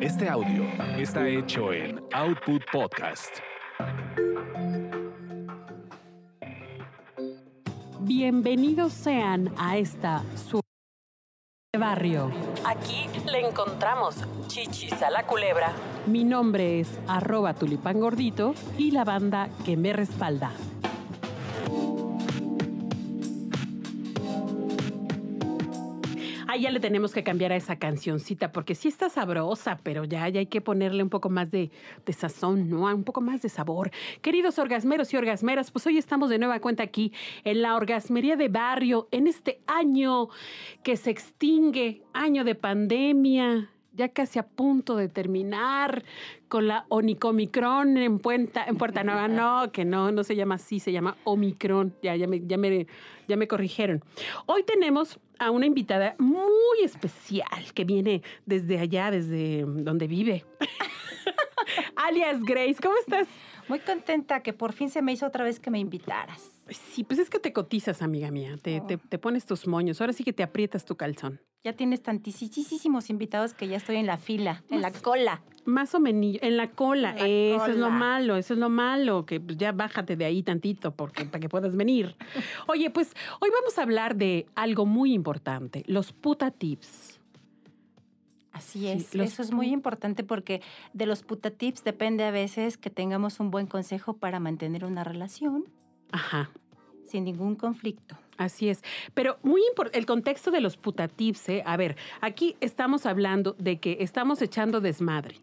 Este audio está hecho en Output Podcast. Bienvenidos sean a esta su barrio. Aquí le encontramos chichis a la culebra. Mi nombre es arroba tulipán gordito y la banda que me respalda. Ya le tenemos que cambiar a esa cancioncita porque sí está sabrosa, pero ya, ya hay que ponerle un poco más de, de sazón, ¿no? Un poco más de sabor. Queridos orgasmeros y orgasmeras, pues hoy estamos de nueva cuenta aquí en la orgasmería de barrio, en este año que se extingue, año de pandemia, ya casi a punto de terminar con la Onicomicron en Puerta, en Puerta Nueva. No, que no, no se llama así, se llama Omicron. Ya, ya, me, ya, me, ya me corrigieron. Hoy tenemos a una invitada muy especial que viene desde allá, desde donde vive. Alias Grace, ¿cómo estás? Muy contenta que por fin se me hizo otra vez que me invitaras. Sí, pues es que te cotizas, amiga mía. Te, Oh. te, te pones tus moños. Ahora sí que te aprietas tu calzón. Ya tienes tantísimos invitados que ya estoy en la fila, en la cola. Más o menos en la cola. En la eso es lo malo, eso es lo malo, que pues, ya bájate de ahí tantito porque, para que puedas venir. Oye, pues hoy vamos a hablar de algo muy importante, los puta tips. Así Sí, es. Eso es muy importante porque de los putatips depende a veces que tengamos un buen consejo para mantener una relación Ajá. sin ningún conflicto. Así es. Pero muy importante, el contexto de los puta tips, ¿eh? A ver, aquí estamos hablando de que estamos echando desmadre.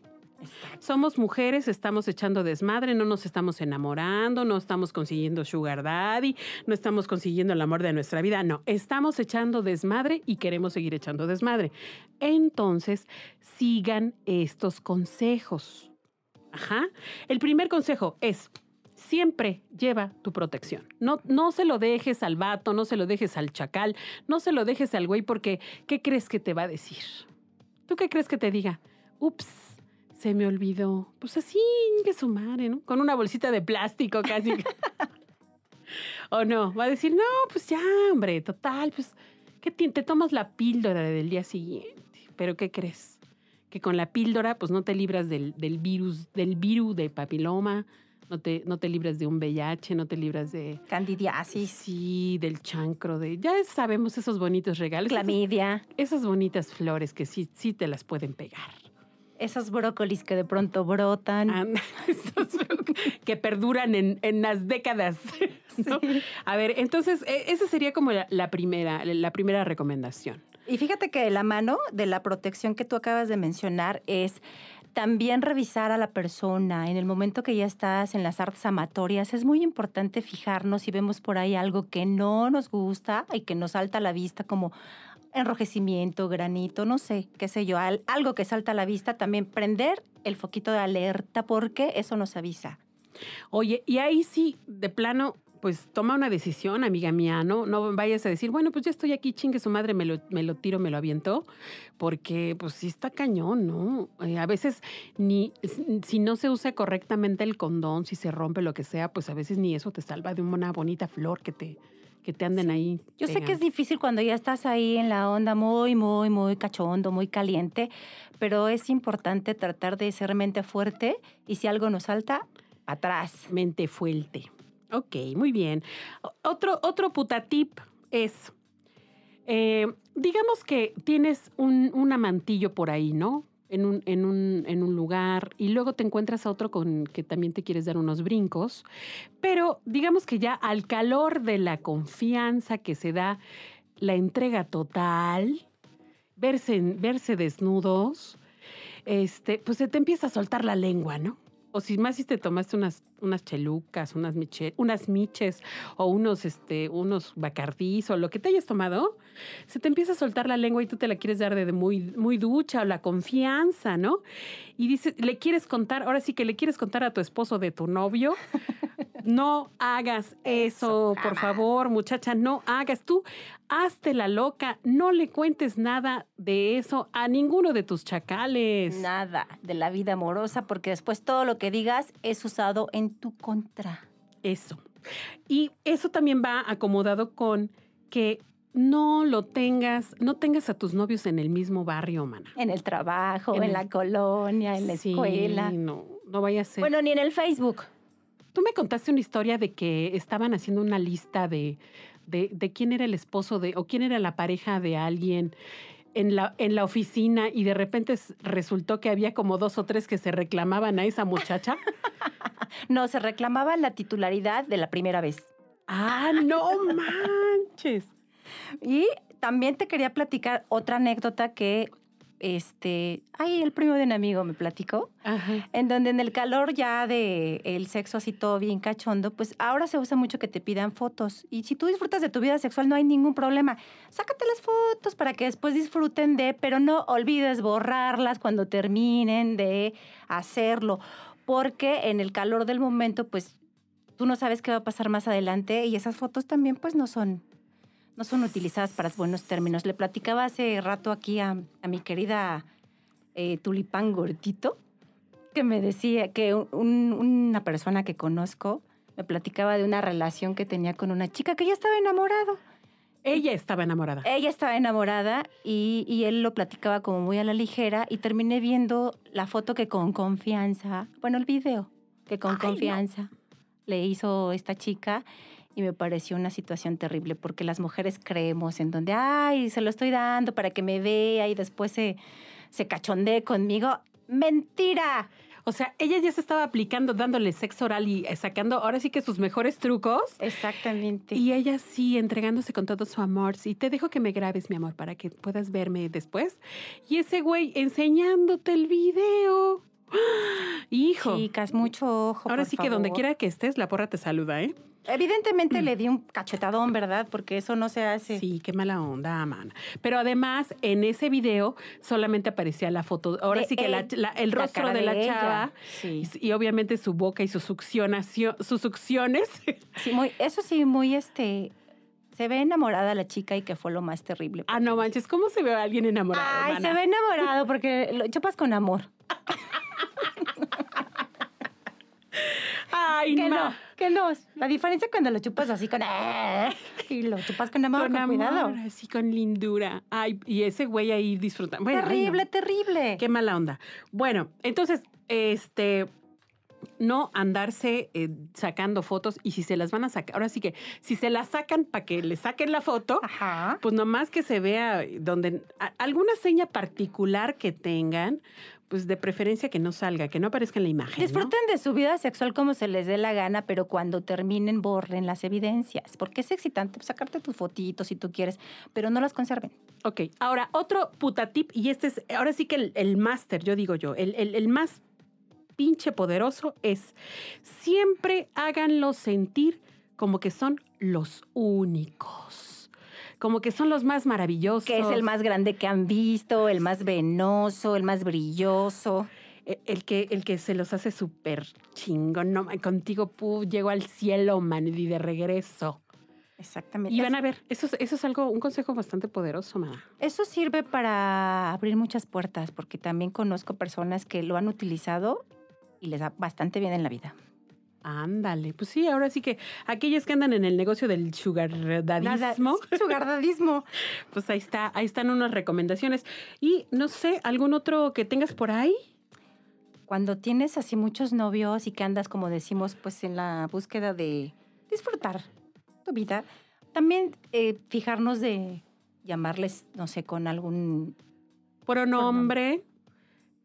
Somos mujeres, estamos echando desmadre, no nos estamos enamorando, no estamos consiguiendo sugar daddy, no estamos consiguiendo el amor de nuestra vida, no, estamos echando desmadre y queremos seguir echando desmadre. Entonces, sigan estos consejos. Ajá. El primer consejo es, siempre lleva tu protección. No, no se lo dejes al vato, no se lo dejes al chacal, no se lo dejes al güey porque ¿qué crees que te va a decir? ¿Tú qué crees que te diga? Ups, se me olvidó. Pues así, que su madre, ¿no? Con una bolsita de plástico casi. o no, va a decir, no, pues ya, hombre, total, pues, ¿qué ti- te tomas la píldora del día siguiente? Pero ¿qué crees? Que con la píldora, pues no te libras del, del virus, del virus de papiloma, no te, no te libras de un VIH, no te libras de... Candidiasis, Sí, del chancro, de... Ya sabemos esos bonitos regalos. esas- clamidia, esas bonitas flores que sí, sí te las pueden pegar. esos brócolis que de pronto brotan. Ah, esos que perduran en, en las décadas. ¿no? A ver, entonces, e- esa sería como la, la primera, la primera recomendación. Y fíjate que la mano de la protección que tú acabas de mencionar es también revisar a la persona en el momento que ya estás en las artes amatorias. Es muy importante fijarnos si vemos por ahí algo que no nos gusta y que nos salta a la vista como enrojecimiento, granito, no sé, qué sé yo, al- algo que salta a la vista, también prender el foquito de alerta porque eso nos avisa. Oye, y ahí sí, de plano, pues toma una decisión, amiga mía, ¿no? No vayas a decir, bueno, pues ya estoy aquí, chingue su madre, me lo, me lo tiro, me lo aviento, porque pues sí está cañón, ¿no? Eh, a veces ni, si no se usa correctamente el condón, si se rompe lo que sea, pues a veces ni eso te salva de una bonita flor que te, que te anden ahí. Yo sé que es difícil cuando ya estás ahí en la onda muy, muy, muy cachondo, muy caliente, pero es importante tratar de ser mente fuerte y si algo nos salta, atrás. Mente fuerte. Ok, muy bien. Otro, otro putatip es, eh, digamos que tienes un, un amantillo por ahí, ¿no? En un, en, un, en un lugar y luego te encuentras a otro con que también te quieres dar unos brincos, pero digamos que ya al calor de la confianza que se da, la entrega total, verse, verse desnudos, este, pues se te empieza a soltar la lengua, ¿no? O si más si te tomaste unas, unas chelucas, unas, unas miches o unos, este, unos bacardís o lo que te hayas tomado, se te empieza a soltar la lengua y tú te la quieres dar de, de muy, muy ducha o la confianza, ¿no? Y dices, le quieres contar, ahora sí que le quieres contar a tu esposo de tu novio, no hagas eso, por favor, muchacha, no hagas tú, hazte la loca, no le cuentes nada de eso a ninguno de tus chacales. Nada de la vida amorosa, porque después todo lo que digas es usado en tu contra. Eso. Y eso también va acomodado con que no lo tengas, no tengas a tus novios en el mismo barrio, mana. En el trabajo, En en, el- la colonia, en la Sí, escuela. No, no vaya a ser. Bueno, ni en el Facebook. Tú me contaste una historia de que estaban haciendo una lista de, de, de quién era el esposo de, o quién era la pareja de alguien en la, en la oficina y de repente resultó que había como dos o tres que se reclamaban a esa muchacha. No, se reclamaba la titularidad de la primera vez. ¡Ah, no manches! Y también te quería platicar otra anécdota que, este, ay, el primo de un amigo me platicó, Ajá. en donde en el calor ya de el sexo así todo bien cachondo, pues ahora se usa mucho que te pidan fotos. Y si tú disfrutas de tu vida sexual, no hay ningún problema. Sácate las fotos para que después disfruten de, pero no olvides borrarlas cuando terminen de hacerlo. Porque en el calor del momento, pues tú no sabes qué va a pasar más adelante y esas fotos también pues no son no son utilizadas para buenos términos. Le platicaba hace rato aquí a, a mi querida eh, tulipán gordito que me decía que un- una persona que conozco me platicaba de una relación que tenía con una chica que ya estaba enamorado. Ella estaba enamorada. Ella estaba enamorada y, y él lo platicaba como muy a la ligera y terminé viendo la foto que con confianza, bueno, el video que con Ay, no. confianza le hizo esta chica y me pareció una situación terrible porque las mujeres creemos en donde, ay, se lo estoy dando para que me vea y después se, se cachondee conmigo. Mentira. O sea, ella ya se estaba aplicando, dándole sexo oral y eh, sacando ahora sí que sus mejores trucos. Exactamente. Y ella sí, entregándose con todo su amor. Sí, te dejo que me grabes, mi amor, para que puedas verme después. Y ese güey enseñándote el video. ¡Ah! Hijo. Chicas, mucho ojo. Ahora por sí que donde quiera que estés, la porra te saluda, ¿eh? Evidentemente le di un cachetadón, ¿verdad? Porque eso no se hace. Sí, qué mala onda, man. Pero además, en ese video solamente aparecía la foto. Ahora De sí que la- él, la- el rostro de la ella. chava. Sí. Y, y obviamente su boca y su succionación, sus succiones. Sí, muy, eso sí, muy este. Se ve enamorada la chica y que fue lo más terrible. ah, no manches, ¿cómo se ve a alguien enamorado? Ay, mana? se ve enamorado porque lo chupas con amor. Ay, Que ma. no, que no. La diferencia cuando lo chupas así con. Y lo chupas con amor, con, Con amor, cuidado. así con lindura. Ay, y ese güey ahí disfrutando. Bueno, ay, no. terrible, terrible. Qué mala onda. Bueno, entonces, este, no andarse eh, sacando fotos y si se las van a sacar, ahora sí que si se las sacan para que le saquen la foto, Ajá. pues nomás que se vea donde a- alguna seña particular que tengan, pues de preferencia que no salga, que no aparezca en la imagen. ¿no? Disfruten de su vida sexual como se les dé la gana, pero cuando terminen, borren las evidencias. Porque es excitante sacarte tus fotitos si tú quieres, pero no las conserven. Ok, ahora otro puta tip, y este es, ahora sí que el, el máster, yo digo yo, el, el- el más pinche poderoso es siempre háganlos sentir como que son los únicos, como que son los más maravillosos. Que es el más grande que han visto, el más venoso, el más brilloso. e- El que, el que se los hace súper chingón. No, contigo pu, llego al cielo, man, y de regreso. Exactamente. Y van a ver, eso es, eso es algo, un consejo bastante poderoso, mana. Eso sirve para abrir muchas puertas, porque también conozco personas que lo han utilizado y les va bastante bien en la vida. Ándale, pues sí, ahora sí que aquellos que andan en el negocio del sugar dadismo, Sugardadismo. pues ahí está, ahí están unas recomendaciones. Y no sé, algún otro que tengas por ahí. Cuando tienes así muchos novios y que andas, como decimos, pues en la búsqueda de disfrutar tu vida, también eh, fijarnos de llamarles, no sé, con algún... Pronombre,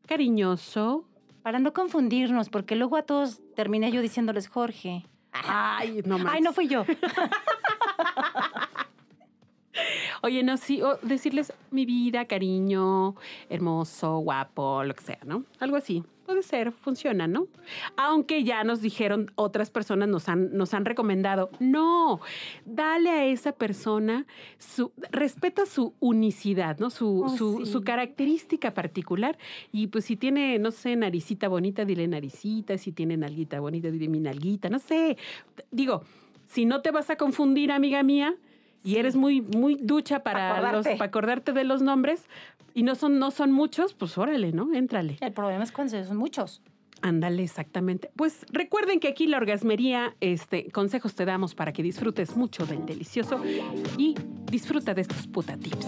cariñoso. Para no confundirnos, porque luego a todos terminé yo diciéndoles Jorge. Ay, no Ay, no fui yo. Oye, no, sí, o decirles mi vida, cariño, hermoso, guapo, lo que sea, ¿no? Algo así. Ser, funciona, ¿no? Aunque ya nos dijeron, otras personas nos han, nos han recomendado, no, dale a esa persona su, respeta su unicidad, ¿no? Su, Oh, su, sí. su característica particular. Y pues si tiene, no sé, naricita bonita, dile naricita, si tiene nalguita bonita, dile mi nalguita, no sé. Digo, si no te vas a confundir, amiga mía, y eres muy, muy ducha para, acordarte. Los, para acordarte de los nombres y no son, no son muchos, pues órale, ¿no? Éntrale. El problema es cuando son muchos. Ándale, exactamente. Pues recuerden que aquí la orgasmería, este, consejos te damos para que disfrutes mucho del delicioso y disfruta de estos puta tips.